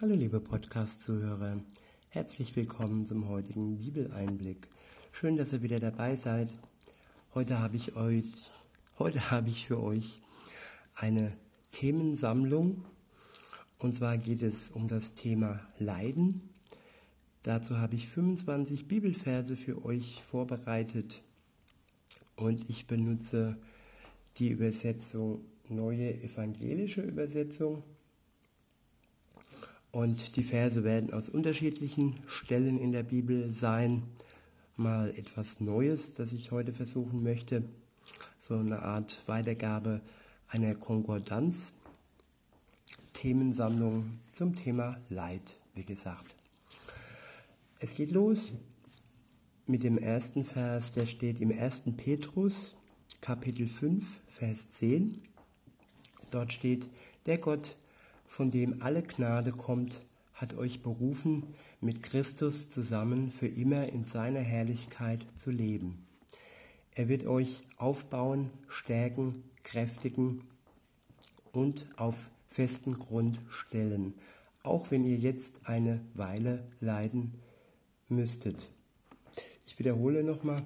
Hallo liebe Podcast-Zuhörer, herzlich willkommen zum heutigen Bibeleinblick. Schön, dass ihr wieder dabei seid. Heute habe ich euch, heute habe ich für euch eine Themensammlung und zwar geht es um das Thema Leiden. Dazu habe ich 25 Bibelverse für euch vorbereitet und ich benutze die Übersetzung Neue Evangelische Übersetzung und die Verse werden aus unterschiedlichen Stellen in der Bibel sein. Mal etwas Neues, das ich heute versuchen möchte. So eine Art Weitergabe einer Konkordanz. Themensammlung zum Thema Leid, wie gesagt. Es geht los mit dem ersten Vers, der steht im 1. Petrus, Kapitel 5, Vers 10. Dort steht, der Gott, von dem alle Gnade kommt, hat euch berufen, mit Christus zusammen für immer in seiner Herrlichkeit zu leben. Er wird euch aufbauen, stärken, kräftigen und auf festen Grund stellen, auch wenn ihr jetzt eine Weile leiden müsstet. Ich wiederhole nochmal,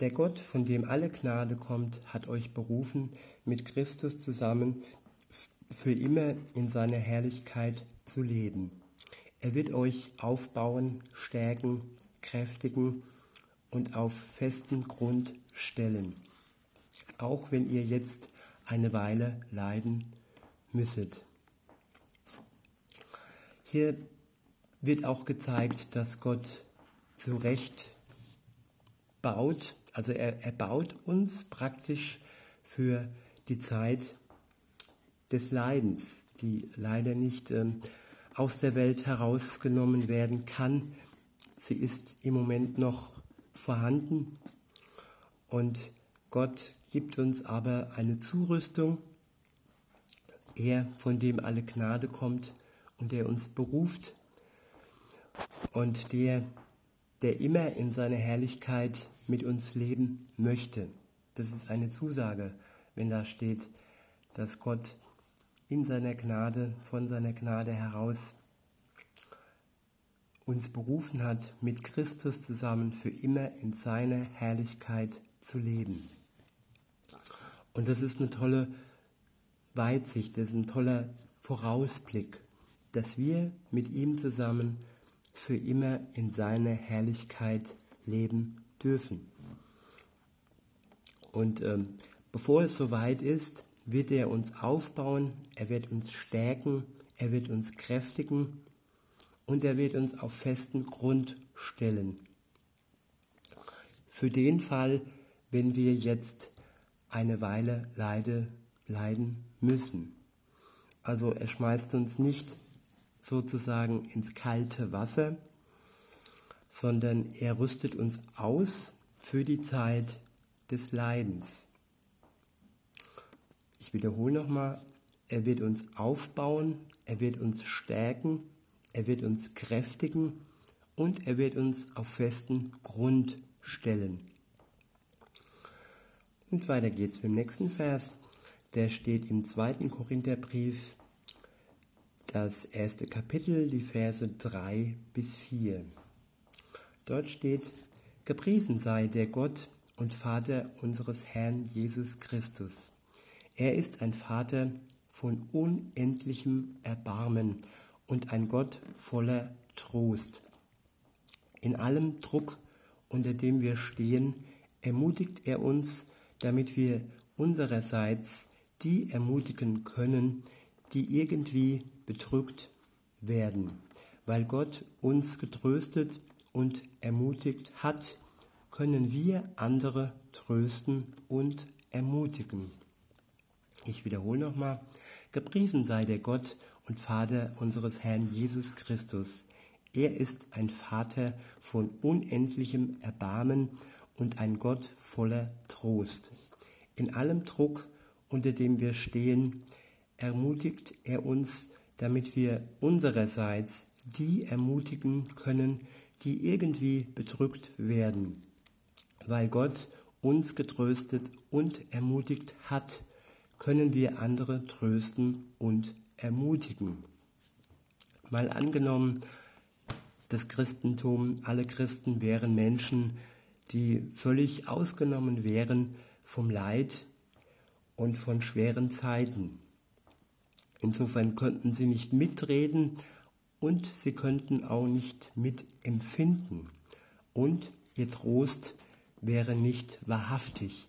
der Gott, von dem alle Gnade kommt, hat euch berufen, mit Christus zusammen für immer in seiner Herrlichkeit zu leben. Er wird euch aufbauen, stärken, kräftigen und auf festen Grund stellen, auch wenn ihr jetzt eine Weile leiden müsstet. Hier wird auch gezeigt, dass Gott zu Recht baut, also er, er baut uns praktisch für die Zeit, des Leidens, die leider nicht ähm, aus der Welt herausgenommen werden kann. Sie ist im Moment noch vorhanden und Gott gibt uns aber eine Zurüstung, er, von dem alle Gnade kommt und der uns beruft und der, der immer in seiner Herrlichkeit mit uns leben möchte. Das ist eine Zusage, wenn da steht, dass Gott in seiner Gnade, von seiner Gnade heraus uns berufen hat, mit Christus zusammen für immer in seiner Herrlichkeit zu leben. Und das ist eine tolle Weitsicht, das ist ein toller Vorausblick, dass wir mit ihm zusammen für immer in seiner Herrlichkeit leben dürfen. Und ähm, bevor es soweit ist, wird er uns aufbauen, er wird uns stärken, er wird uns kräftigen und er wird uns auf festen Grund stellen. Für den Fall, wenn wir jetzt eine Weile leide, leiden müssen. Also er schmeißt uns nicht sozusagen ins kalte Wasser, sondern er rüstet uns aus für die Zeit des Leidens. Ich wiederhole nochmal, er wird uns aufbauen, er wird uns stärken, er wird uns kräftigen und er wird uns auf festen Grund stellen. Und weiter geht's mit dem nächsten Vers. Der steht im zweiten Korintherbrief, das erste Kapitel, die Verse 3 bis 4. Dort steht, Gepriesen sei der Gott und Vater unseres Herrn Jesus Christus er ist ein Vater von unendlichem Erbarmen und ein Gott voller Trost. In allem Druck, unter dem wir stehen, ermutigt er uns, damit wir unsererseits die ermutigen können, die irgendwie bedrückt werden. Weil Gott uns getröstet und ermutigt hat, können wir andere trösten und ermutigen. Ich wiederhole nochmal, gepriesen sei der Gott und Vater unseres Herrn Jesus Christus. Er ist ein Vater von unendlichem Erbarmen und ein Gott voller Trost. In allem Druck, unter dem wir stehen, ermutigt er uns, damit wir unsererseits die ermutigen können, die irgendwie bedrückt werden, weil Gott uns getröstet und ermutigt hat können wir andere trösten und ermutigen. Mal angenommen, das Christentum, alle Christen wären Menschen, die völlig ausgenommen wären vom Leid und von schweren Zeiten. Insofern könnten sie nicht mitreden und sie könnten auch nicht mitempfinden. Und ihr Trost wäre nicht wahrhaftig,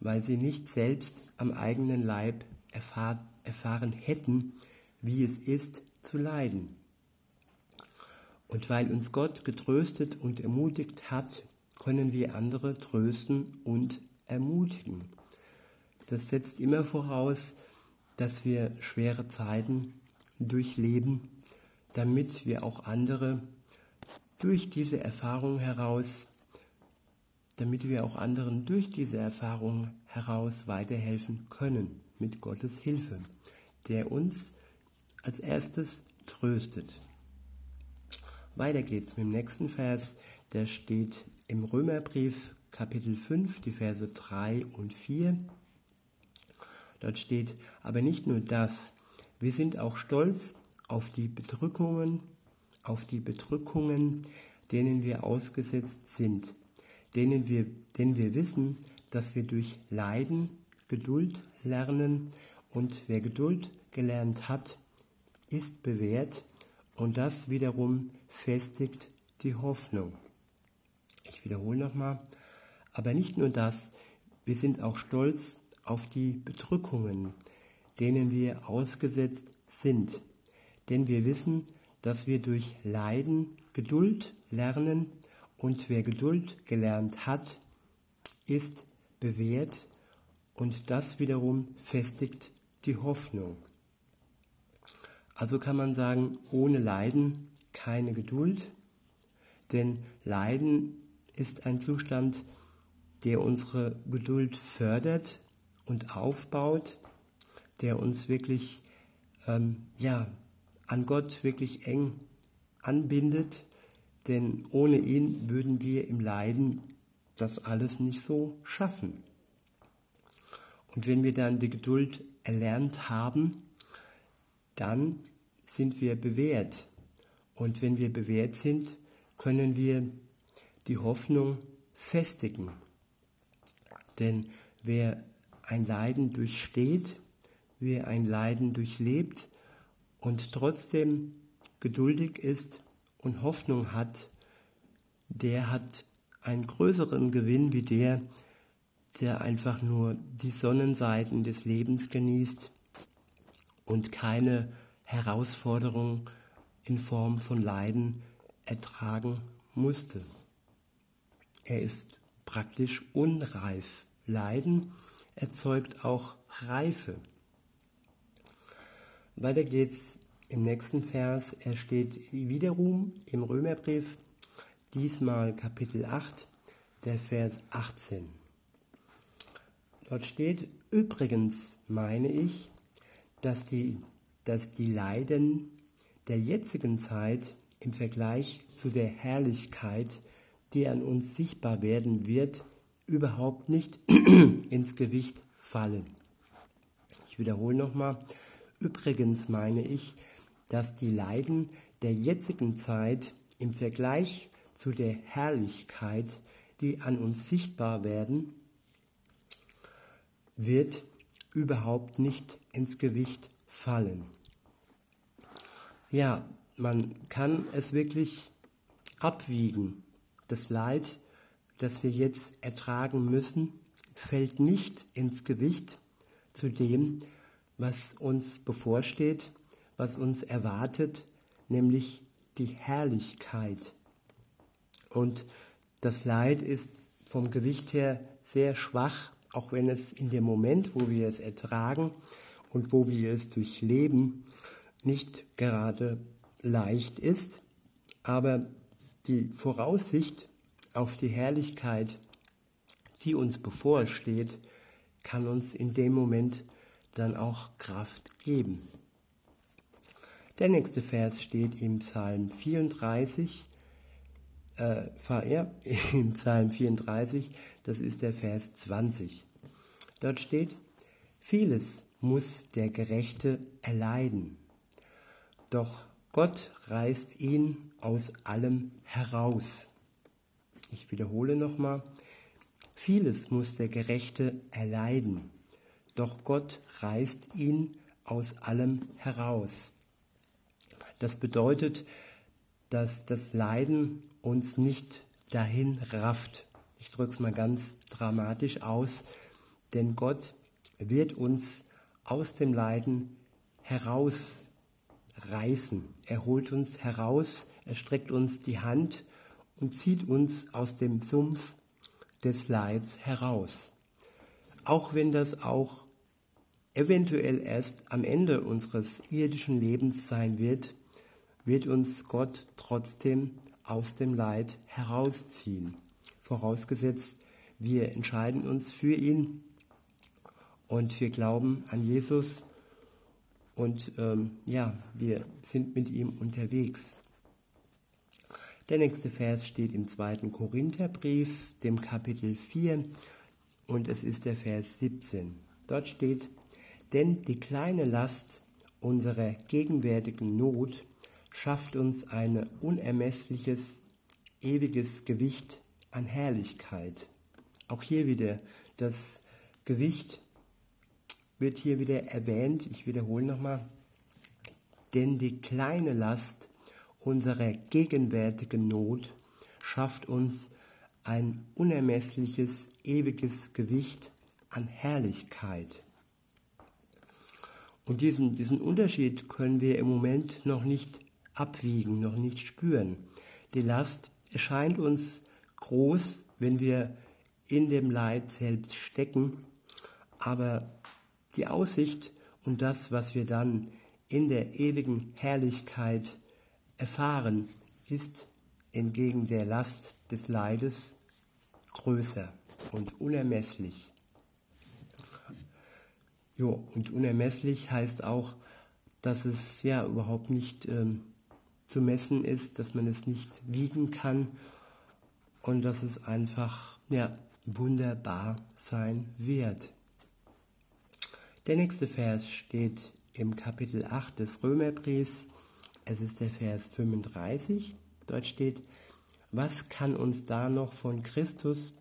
weil sie nicht selbst am eigenen Leib erfahr erfahren hätten, wie es ist zu leiden. Und weil uns Gott getröstet und ermutigt hat, können wir andere trösten und ermutigen. Das setzt immer voraus, dass wir schwere Zeiten durchleben, damit wir auch andere durch diese Erfahrung heraus, damit wir auch anderen durch diese Erfahrung heraus weiterhelfen können mit Gottes Hilfe, der uns als erstes tröstet. Weiter geht's mit dem nächsten Vers, der steht im Römerbrief Kapitel 5, die Verse 3 und 4. Dort steht, aber nicht nur das, wir sind auch stolz auf die Bedrückungen, auf die Bedrückungen, denen wir ausgesetzt sind, denen wir, denn wir wissen, dass wir durch Leiden Geduld lernen und wer Geduld gelernt hat, ist bewährt und das wiederum festigt die Hoffnung. Ich wiederhole nochmal, aber nicht nur das, wir sind auch stolz auf die Bedrückungen, denen wir ausgesetzt sind. Denn wir wissen, dass wir durch Leiden Geduld lernen und wer Geduld gelernt hat, ist bewährt und das wiederum festigt die Hoffnung. Also kann man sagen, ohne Leiden keine Geduld, denn Leiden ist ein Zustand, der unsere Geduld fördert und aufbaut, der uns wirklich ähm, ja, an Gott wirklich eng anbindet, denn ohne ihn würden wir im Leiden das alles nicht so schaffen. Und wenn wir dann die Geduld erlernt haben, dann sind wir bewährt. Und wenn wir bewährt sind, können wir die Hoffnung festigen. Denn wer ein Leiden durchsteht, wer ein Leiden durchlebt und trotzdem geduldig ist und Hoffnung hat, der hat einen größeren Gewinn wie der, der einfach nur die Sonnenseiten des Lebens genießt und keine Herausforderung in Form von Leiden ertragen musste. Er ist praktisch unreif. Leiden erzeugt auch Reife. Weiter geht's im nächsten Vers. Er steht wiederum im Römerbrief, diesmal Kapitel 8, der Vers 18. Dort steht, übrigens meine ich, dass die, dass die Leiden der jetzigen Zeit im Vergleich zu der Herrlichkeit, die an uns sichtbar werden wird, überhaupt nicht ins Gewicht fallen. Ich wiederhole nochmal, übrigens meine ich, dass die Leiden der jetzigen Zeit im Vergleich zu der Herrlichkeit, die an uns sichtbar werden, wird überhaupt nicht ins Gewicht fallen. Ja, man kann es wirklich abwiegen. Das Leid, das wir jetzt ertragen müssen, fällt nicht ins Gewicht zu dem, was uns bevorsteht, was uns erwartet, nämlich die Herrlichkeit. Und das Leid ist vom Gewicht her sehr schwach auch wenn es in dem Moment, wo wir es ertragen und wo wir es durchleben, nicht gerade leicht ist, aber die Voraussicht auf die Herrlichkeit, die uns bevorsteht, kann uns in dem Moment dann auch Kraft geben. Der nächste Vers steht im Psalm 34, äh, ja, im Psalm 34, das ist der Vers 20. Dort steht, vieles muss der Gerechte erleiden, doch Gott reißt ihn aus allem heraus. Ich wiederhole nochmal, vieles muss der Gerechte erleiden, doch Gott reißt ihn aus allem heraus. Das bedeutet, dass das Leiden uns nicht dahin rafft. Ich drücke es mal ganz dramatisch aus, denn Gott wird uns aus dem Leiden herausreißen. Er holt uns heraus, er streckt uns die Hand und zieht uns aus dem Sumpf des Leids heraus. Auch wenn das auch eventuell erst am Ende unseres irdischen Lebens sein wird, wird uns Gott trotzdem aus dem Leid herausziehen. Vorausgesetzt, wir entscheiden uns für ihn und wir glauben an Jesus und ähm, ja, wir sind mit ihm unterwegs. Der nächste Vers steht im zweiten Korintherbrief, dem Kapitel 4 und es ist der Vers 17. Dort steht, denn die kleine Last unserer gegenwärtigen Not schafft uns ein unermessliches, ewiges Gewicht an Herrlichkeit. Auch hier wieder das Gewicht wird hier wieder erwähnt. Ich wiederhole nochmal. Denn die kleine Last unserer gegenwärtigen Not schafft uns ein unermessliches, ewiges Gewicht an Herrlichkeit. Und diesen, diesen Unterschied können wir im Moment noch nicht abwiegen, noch nicht spüren. Die Last erscheint uns groß, wenn wir in dem Leid selbst stecken, aber die Aussicht und das, was wir dann in der ewigen Herrlichkeit erfahren, ist entgegen der Last des Leides größer und unermesslich. Jo, und unermesslich heißt auch, dass es ja überhaupt nicht ähm, zu messen ist, dass man es nicht wiegen kann und dass es einfach ja, wunderbar sein wird. Der nächste Vers steht im Kapitel 8 des Römerbriefs. Es ist der Vers 35. Dort steht, was kann uns da noch von Christus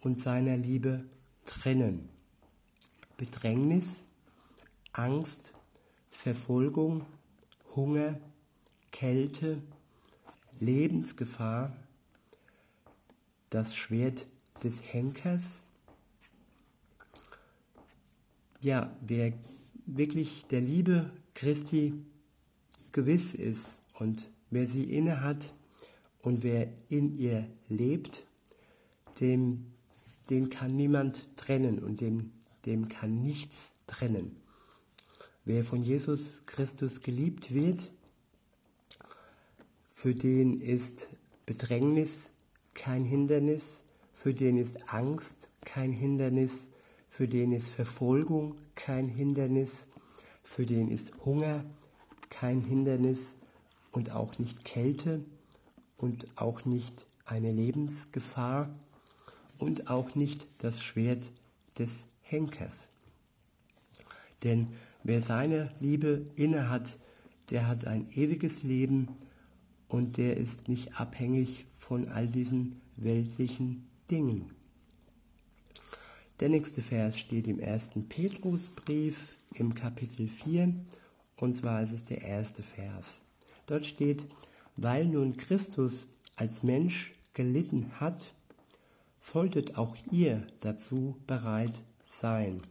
und seiner Liebe trennen? Bedrängnis, Angst, Verfolgung, Hunger, Kälte, Lebensgefahr, das Schwert des Henkers. Ja, wer wirklich der Liebe Christi gewiss ist und wer sie inne hat und wer in ihr lebt, dem, den kann niemand trennen und dem, dem kann nichts trennen. Wer von Jesus Christus geliebt wird, für den ist Bedrängnis kein Hindernis, für den ist Angst kein Hindernis, für den ist Verfolgung kein Hindernis, für den ist Hunger kein Hindernis und auch nicht Kälte und auch nicht eine Lebensgefahr und auch nicht das Schwert des Henkers. Denn wer seine Liebe inne hat, der hat ein ewiges Leben und der ist nicht abhängig von all diesen weltlichen Dingen. Der nächste Vers steht im ersten Petrusbrief im Kapitel 4 und zwar ist es der erste Vers. Dort steht, weil nun Christus als Mensch gelitten hat, solltet auch ihr dazu bereit sein.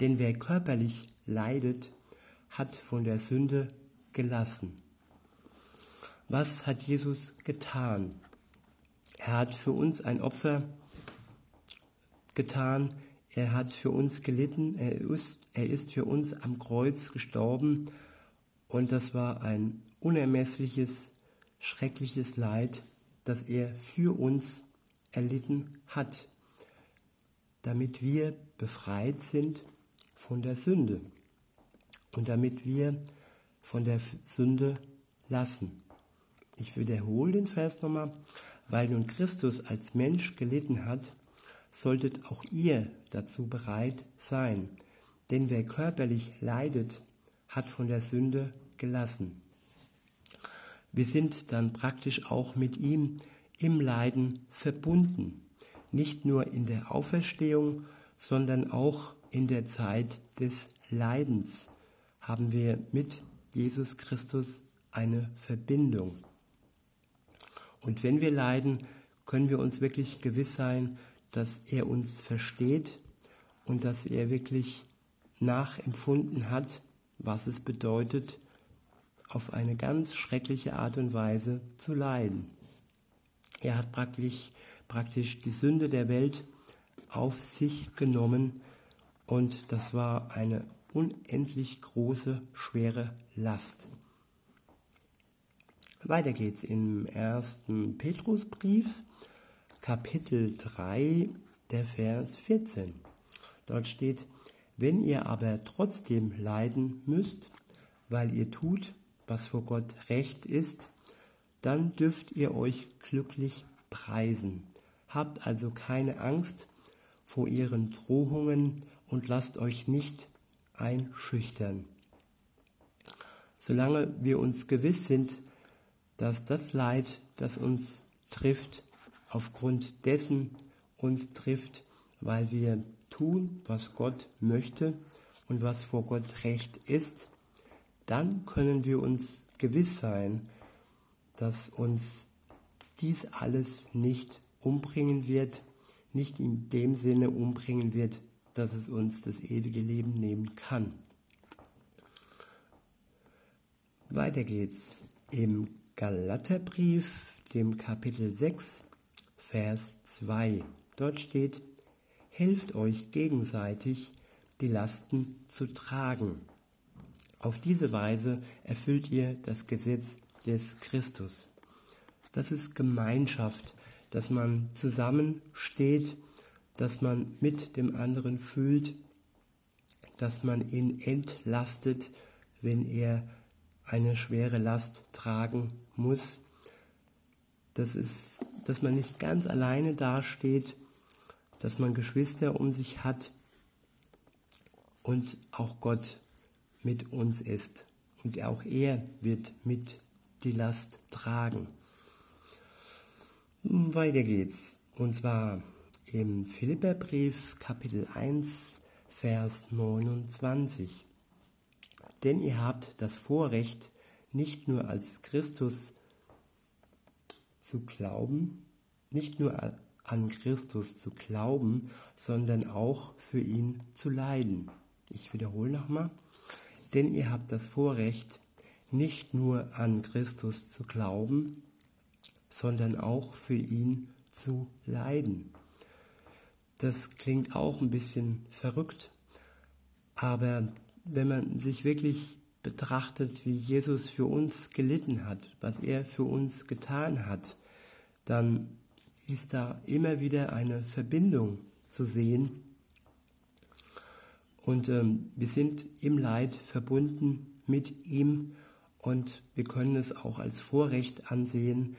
Denn wer körperlich leidet, hat von der Sünde gelassen. Was hat Jesus getan? Er hat für uns ein Opfer getan, er hat für uns gelitten, er ist, er ist für uns am Kreuz gestorben und das war ein unermessliches, schreckliches Leid, das er für uns erlitten hat, damit wir befreit sind von der Sünde und damit wir von der Sünde lassen. Ich wiederhole den Vers nochmal. Weil nun Christus als Mensch gelitten hat, solltet auch ihr dazu bereit sein. Denn wer körperlich leidet, hat von der Sünde gelassen. wir sind dann praktisch auch mit ihm im Leiden verbunden. Nicht nur in der Auferstehung, sondern auch in der Zeit des Leidens haben wir mit Jesus Christus eine Verbindung. Und wenn wir leiden, können wir uns wirklich gewiss sein, dass er uns versteht und dass er wirklich nachempfunden hat, was es bedeutet, auf eine ganz schreckliche Art und Weise zu leiden. Er hat praktisch, praktisch die Sünde der Welt auf sich genommen und das war eine unendlich große, schwere Last. Weiter geht's im ersten Petrusbrief, Kapitel 3, der Vers 14. Dort steht, wenn ihr aber trotzdem leiden müsst, weil ihr tut, was vor Gott recht ist, dann dürft ihr euch glücklich preisen. Habt also keine Angst vor ihren Drohungen und lasst euch nicht einschüchtern. Solange wir uns gewiss sind, dass das Leid, das uns trifft, aufgrund dessen uns trifft, weil wir tun, was Gott möchte und was vor Gott recht ist, dann können wir uns gewiss sein, dass uns dies alles nicht umbringen wird, nicht in dem Sinne umbringen wird, dass es uns das ewige Leben nehmen kann. Weiter geht's im Galaterbrief, dem Kapitel 6, Vers 2. Dort steht, helft euch gegenseitig, die Lasten zu tragen. Auf diese Weise erfüllt ihr das Gesetz des Christus. Das ist Gemeinschaft, dass man zusammensteht, dass man mit dem anderen fühlt, dass man ihn entlastet, wenn er eine schwere Last tragen muss. Das ist, dass man nicht ganz alleine dasteht, dass man Geschwister um sich hat und auch Gott mit uns ist. Und auch er wird mit die Last tragen. Weiter geht's. Und zwar im Philipperbrief Kapitel 1, Vers 29. Denn ihr habt das Vorrecht, nicht nur als Christus zu glauben, nicht nur an Christus zu glauben, sondern auch für ihn zu leiden. Ich wiederhole nochmal. Denn ihr habt das Vorrecht, nicht nur an Christus zu glauben, sondern auch für ihn zu leiden. Das klingt auch ein bisschen verrückt, aber wenn man sich wirklich betrachtet, wie Jesus für uns gelitten hat, was er für uns getan hat, dann ist da immer wieder eine Verbindung zu sehen. Und ähm, wir sind im Leid verbunden mit ihm und wir können es auch als Vorrecht ansehen,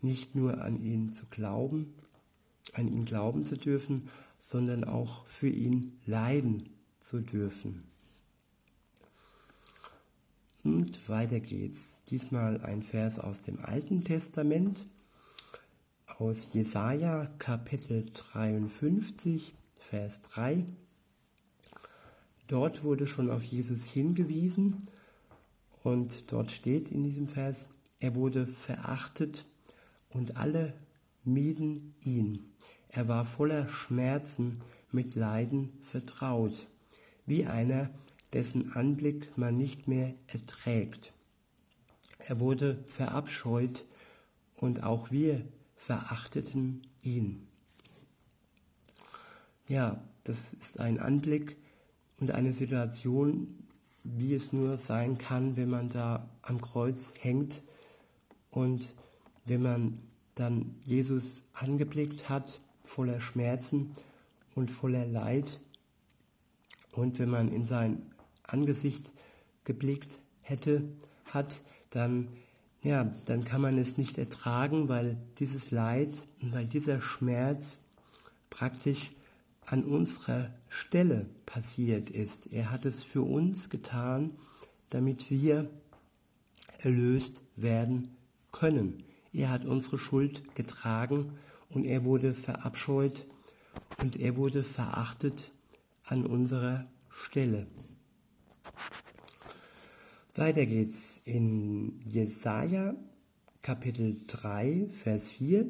nicht nur an ihn zu glauben, an ihn glauben zu dürfen, sondern auch für ihn leiden zu dürfen. Und weiter geht's. Diesmal ein Vers aus dem Alten Testament, aus Jesaja Kapitel 53, Vers 3. Dort wurde schon auf Jesus hingewiesen und dort steht in diesem Vers, er wurde verachtet und alle mieden ihn. Er war voller Schmerzen, mit Leiden vertraut, wie einer, dessen Anblick man nicht mehr erträgt. Er wurde verabscheut und auch wir verachteten ihn. Ja, das ist ein Anblick und eine Situation, wie es nur sein kann, wenn man da am Kreuz hängt und wenn man dann Jesus angeblickt hat, voller Schmerzen und voller Leid. Und wenn man in sein Angesicht geblickt hätte, hat, dann, ja, dann kann man es nicht ertragen, weil dieses Leid und weil dieser Schmerz praktisch an unserer Stelle passiert ist. Er hat es für uns getan, damit wir erlöst werden können. Er hat unsere Schuld getragen und er wurde verabscheut und er wurde verachtet an unserer Stelle. Weiter geht's in Jesaja Kapitel 3, Vers 4.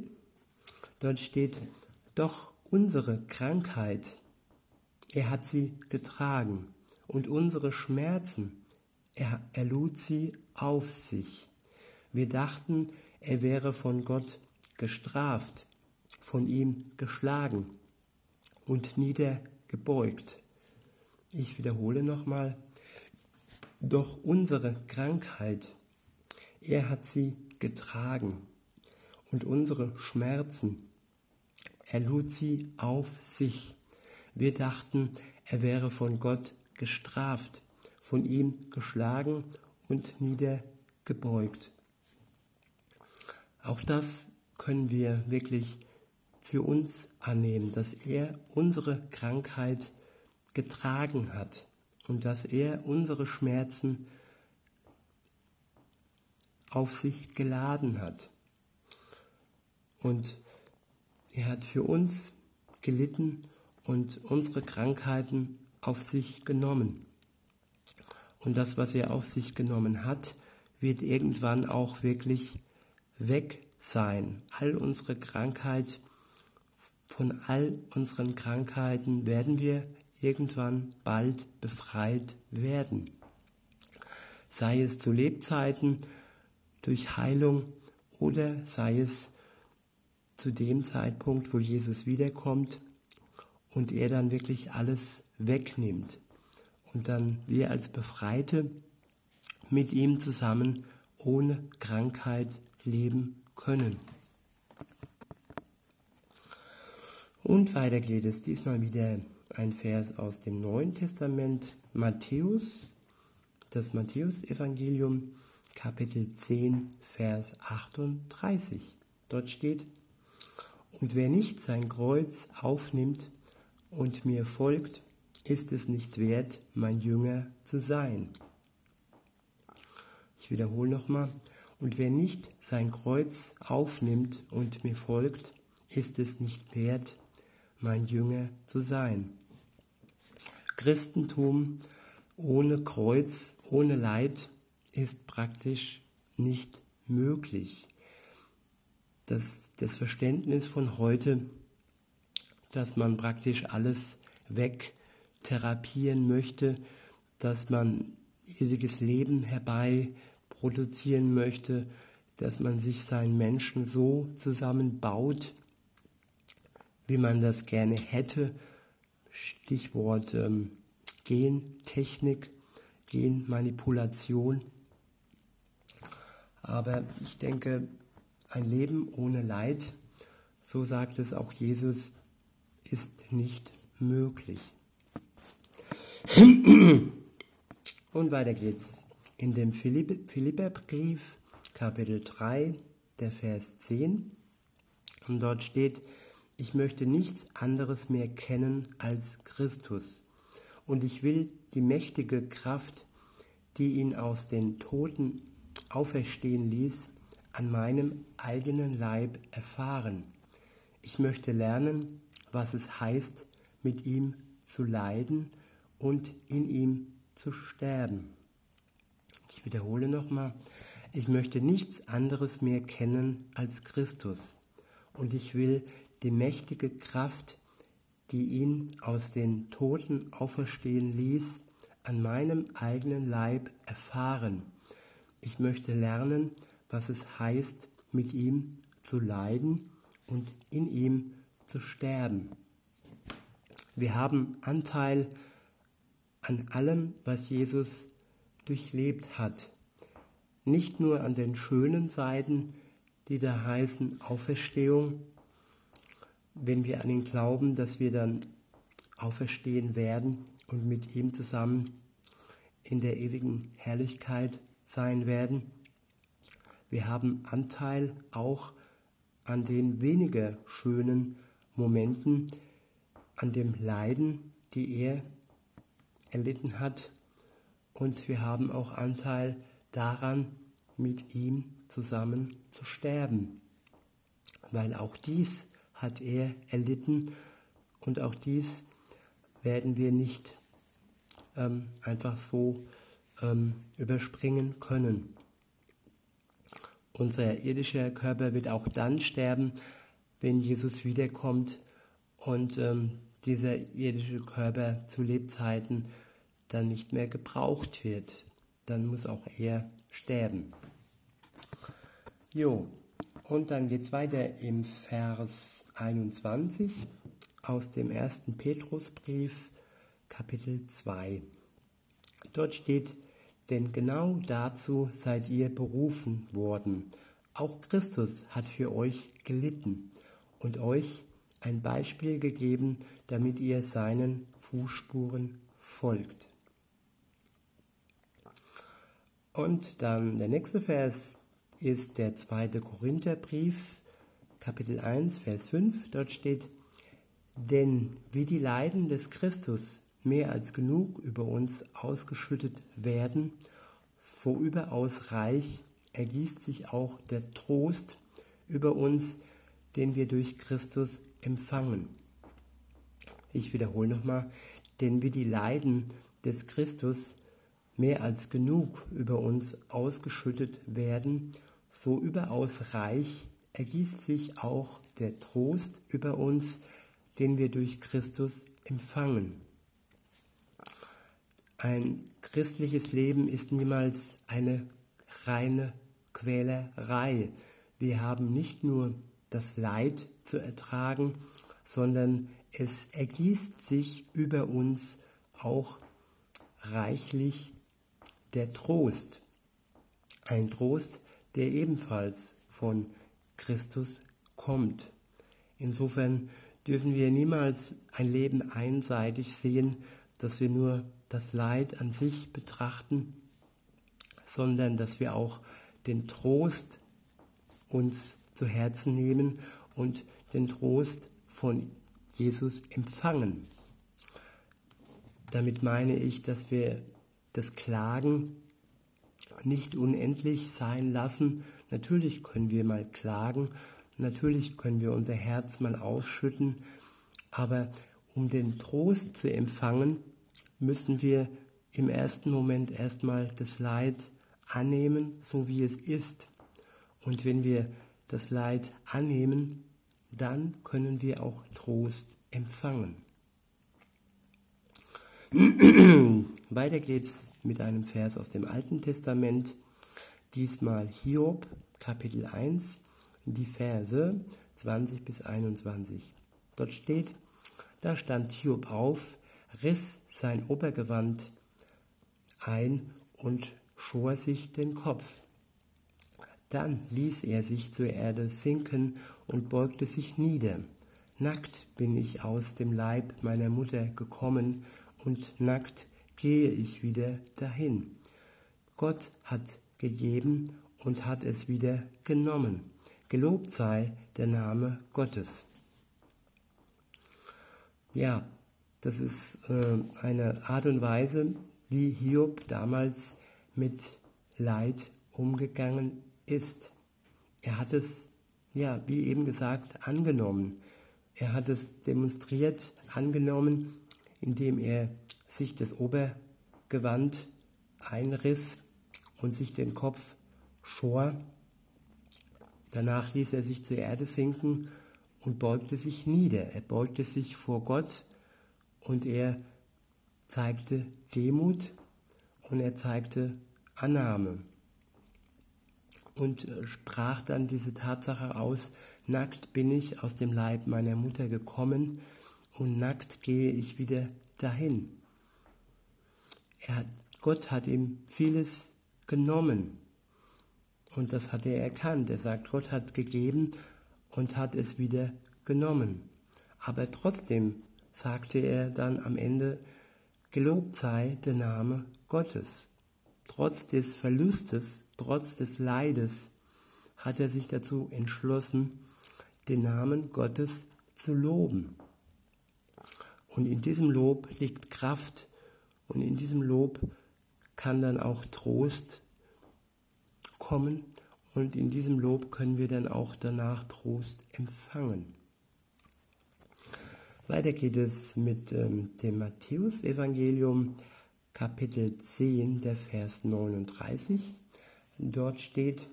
Dort steht, doch unsere Krankheit, er hat sie getragen und unsere Schmerzen, er, er lud sie auf sich. Wir dachten, er wäre von Gott gestraft, von ihm geschlagen und niedergebeugt. Ich wiederhole nochmal, doch unsere Krankheit, er hat sie getragen und unsere Schmerzen, er lud sie auf sich. Wir dachten, er wäre von Gott gestraft, von ihm geschlagen und niedergebeugt. Auch das können wir wirklich für uns annehmen, dass er unsere Krankheit getragen hat und dass er unsere Schmerzen auf sich geladen hat. Und er hat für uns gelitten und unsere Krankheiten auf sich genommen. Und das, was er auf sich genommen hat, wird irgendwann auch wirklich weg sein. All unsere Krankheit, von all unseren Krankheiten werden wir irgendwann bald befreit werden. Sei es zu Lebzeiten durch Heilung oder sei es zu dem Zeitpunkt, wo Jesus wiederkommt und er dann wirklich alles wegnimmt und dann wir als Befreite mit ihm zusammen ohne Krankheit leben können. Und weiter geht es diesmal wieder ein Vers aus dem Neuen Testament, Matthäus, das Matthäusevangelium, Kapitel 10, Vers 38. Dort steht, und wer nicht sein Kreuz aufnimmt und mir folgt, ist es nicht wert, mein Jünger zu sein. Ich wiederhole nochmal, und wer nicht sein Kreuz aufnimmt und mir folgt, ist es nicht wert, mein Jünger zu sein. Christentum ohne Kreuz, ohne Leid ist praktisch nicht möglich. Das, das Verständnis von heute, dass man praktisch alles wegtherapieren möchte, dass man ewiges Leben herbei produzieren möchte, dass man sich seinen Menschen so zusammenbaut, wie man das gerne hätte, Stichwort ähm, Gentechnik, Genmanipulation. Aber ich denke, ein Leben ohne Leid, so sagt es auch Jesus, ist nicht möglich. Und weiter geht's. In dem Philipperbrief, Kapitel 3, der Vers 10, und dort steht, ich möchte nichts anderes mehr kennen als Christus. Und ich will die mächtige Kraft, die ihn aus den Toten auferstehen ließ, an meinem eigenen Leib erfahren. Ich möchte lernen, was es heißt, mit ihm zu leiden und in ihm zu sterben. Ich wiederhole nochmal, ich möchte nichts anderes mehr kennen als Christus und ich will die mächtige Kraft, die ihn aus den Toten auferstehen ließ, an meinem eigenen Leib erfahren. Ich möchte lernen, was es heißt, mit ihm zu leiden und in ihm zu sterben. Wir haben Anteil an allem, was Jesus durchlebt hat. Nicht nur an den schönen Seiten, die da heißen Auferstehung, wenn wir an ihn glauben, dass wir dann auferstehen werden und mit ihm zusammen in der ewigen Herrlichkeit sein werden. Wir haben Anteil auch an den weniger schönen Momenten, an dem Leiden, die er erlitten hat. Und wir haben auch Anteil daran, mit ihm zusammen zu sterben, weil auch dies hat er erlitten und auch dies werden wir nicht ähm, einfach so ähm, überspringen können. Unser irdischer Körper wird auch dann sterben, wenn Jesus wiederkommt und ähm, dieser irdische Körper zu Lebzeiten dann nicht mehr gebraucht wird. Dann muss auch er sterben. Jo, und dann geht es weiter im Vers 21 aus dem ersten Petrusbrief, Kapitel 2. Dort steht, denn genau dazu seid ihr berufen worden. Auch Christus hat für euch gelitten und euch ein Beispiel gegeben, damit ihr seinen Fußspuren folgt. Und dann der nächste Vers ist der zweite Korintherbrief, Kapitel 1, Vers 5. Dort steht, denn wie die Leiden des Christus mehr als genug über uns ausgeschüttet werden, so überaus reich ergießt sich auch der Trost über uns, den wir durch Christus empfangen. Ich wiederhole nochmal, denn wie die Leiden des Christus mehr als genug über uns ausgeschüttet werden, so überaus reich ergießt sich auch der Trost über uns, den wir durch Christus empfangen. Ein christliches Leben ist niemals eine reine Quälerei. Wir haben nicht nur das Leid zu ertragen, sondern es ergießt sich über uns auch reichlich der Trost. Ein Trost, der ebenfalls von Christus kommt. Insofern dürfen wir niemals ein Leben einseitig sehen, dass wir nur das Leid an sich betrachten, sondern dass wir auch den Trost uns zu Herzen nehmen und den Trost von Jesus empfangen. Damit meine ich, dass wir das Klagen nicht unendlich sein lassen. Natürlich können wir mal klagen, natürlich können wir unser Herz mal ausschütten, aber um den Trost zu empfangen, müssen wir im ersten Moment erstmal das Leid annehmen, so wie es ist. Und wenn wir das Leid annehmen, dann können wir auch Trost empfangen. Weiter geht's mit einem Vers aus dem Alten Testament, diesmal Hiob, Kapitel 1, die Verse 20 bis 21. Dort steht, da stand Hiob auf, riss sein Obergewand ein und schor sich den Kopf. Dann ließ er sich zur Erde sinken und beugte sich nieder. Nackt bin ich aus dem Leib meiner Mutter gekommen und nackt gehe ich wieder dahin. Gott hat gegeben und hat es wieder genommen. Gelobt sei der Name Gottes. Ja, das ist äh, eine Art und Weise, wie Hiob damals mit Leid umgegangen ist. Er hat es, ja, wie eben gesagt, angenommen. Er hat es demonstriert angenommen, indem er sich das Obergewand einriss und sich den Kopf schor. Danach ließ er sich zur Erde sinken und beugte sich nieder. Er beugte sich vor Gott und er zeigte Demut und er zeigte Annahme und sprach dann diese Tatsache aus, nackt bin ich aus dem Leib meiner Mutter gekommen und nackt gehe ich wieder dahin. Hat, Gott hat ihm vieles genommen und das hat er erkannt. Er sagt, Gott hat gegeben und hat es wieder genommen. Aber trotzdem sagte er dann am Ende, gelobt sei der Name Gottes. Trotz des Verlustes, trotz des Leides hat er sich dazu entschlossen, den Namen Gottes zu loben. Und in diesem Lob liegt Kraft und in diesem Lob kann dann auch Trost kommen und in diesem Lob können wir dann auch danach Trost empfangen. Weiter geht es mit ähm, dem Matthäusevangelium Kapitel 10, der Vers 39. Dort steht,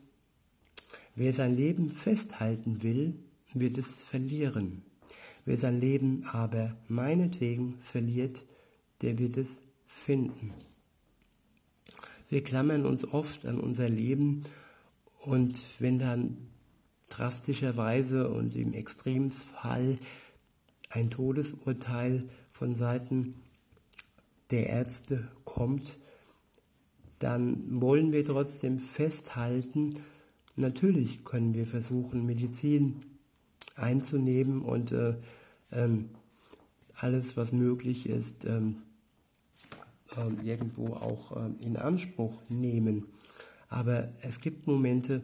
wer sein Leben festhalten will, wird es verlieren. Wer sein Leben aber meinetwegen verliert, der wird es finden. Wir klammern uns oft an unser Leben und wenn dann drastischerweise und im Extremfall ein Todesurteil von Seiten der Ärzte kommt, dann wollen wir trotzdem festhalten, natürlich können wir versuchen, Medizin einzunehmen und äh, ähm, alles, was möglich ist, ähm, irgendwo auch ähm, in Anspruch nehmen. Aber es gibt Momente,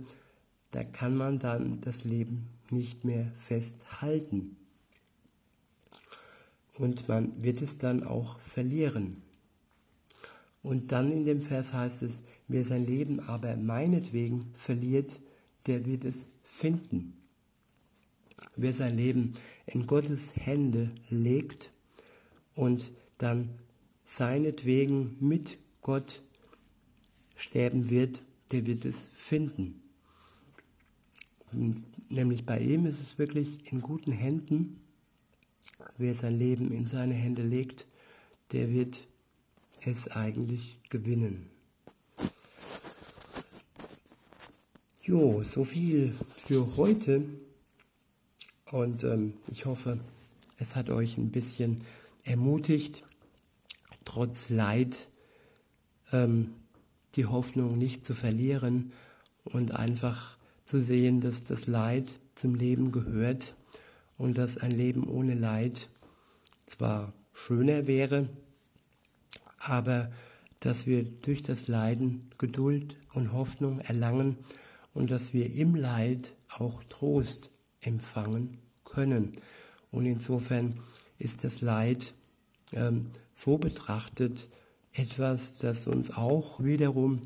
da kann man dann das Leben nicht mehr festhalten. Und man wird es dann auch verlieren. Und dann in dem Vers heißt es, wer sein Leben aber meinetwegen verliert, der wird es finden. Wer sein Leben in Gottes Hände legt und dann seinetwegen mit Gott sterben wird, der wird es finden. Und nämlich bei ihm ist es wirklich in guten Händen. Wer sein Leben in seine Hände legt, der wird es eigentlich gewinnen. Jo, so viel für heute. Und ähm, ich hoffe, es hat euch ein bisschen ermutigt, trotz Leid ähm, die Hoffnung nicht zu verlieren und einfach zu sehen, dass das Leid zum Leben gehört und dass ein Leben ohne Leid zwar schöner wäre, aber dass wir durch das Leiden Geduld und Hoffnung erlangen und dass wir im Leid auch Trost empfangen können. Und insofern ist das Leid ähm, so betrachtet etwas, das uns auch wiederum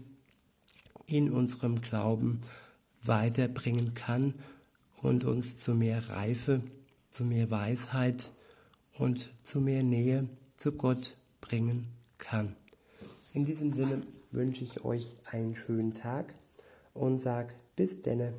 in unserem Glauben weiterbringen kann und uns zu mehr Reife, zu mehr Weisheit und zu mehr Nähe zu Gott bringen kann. In diesem Sinne wünsche ich euch einen schönen Tag und sage bis denne.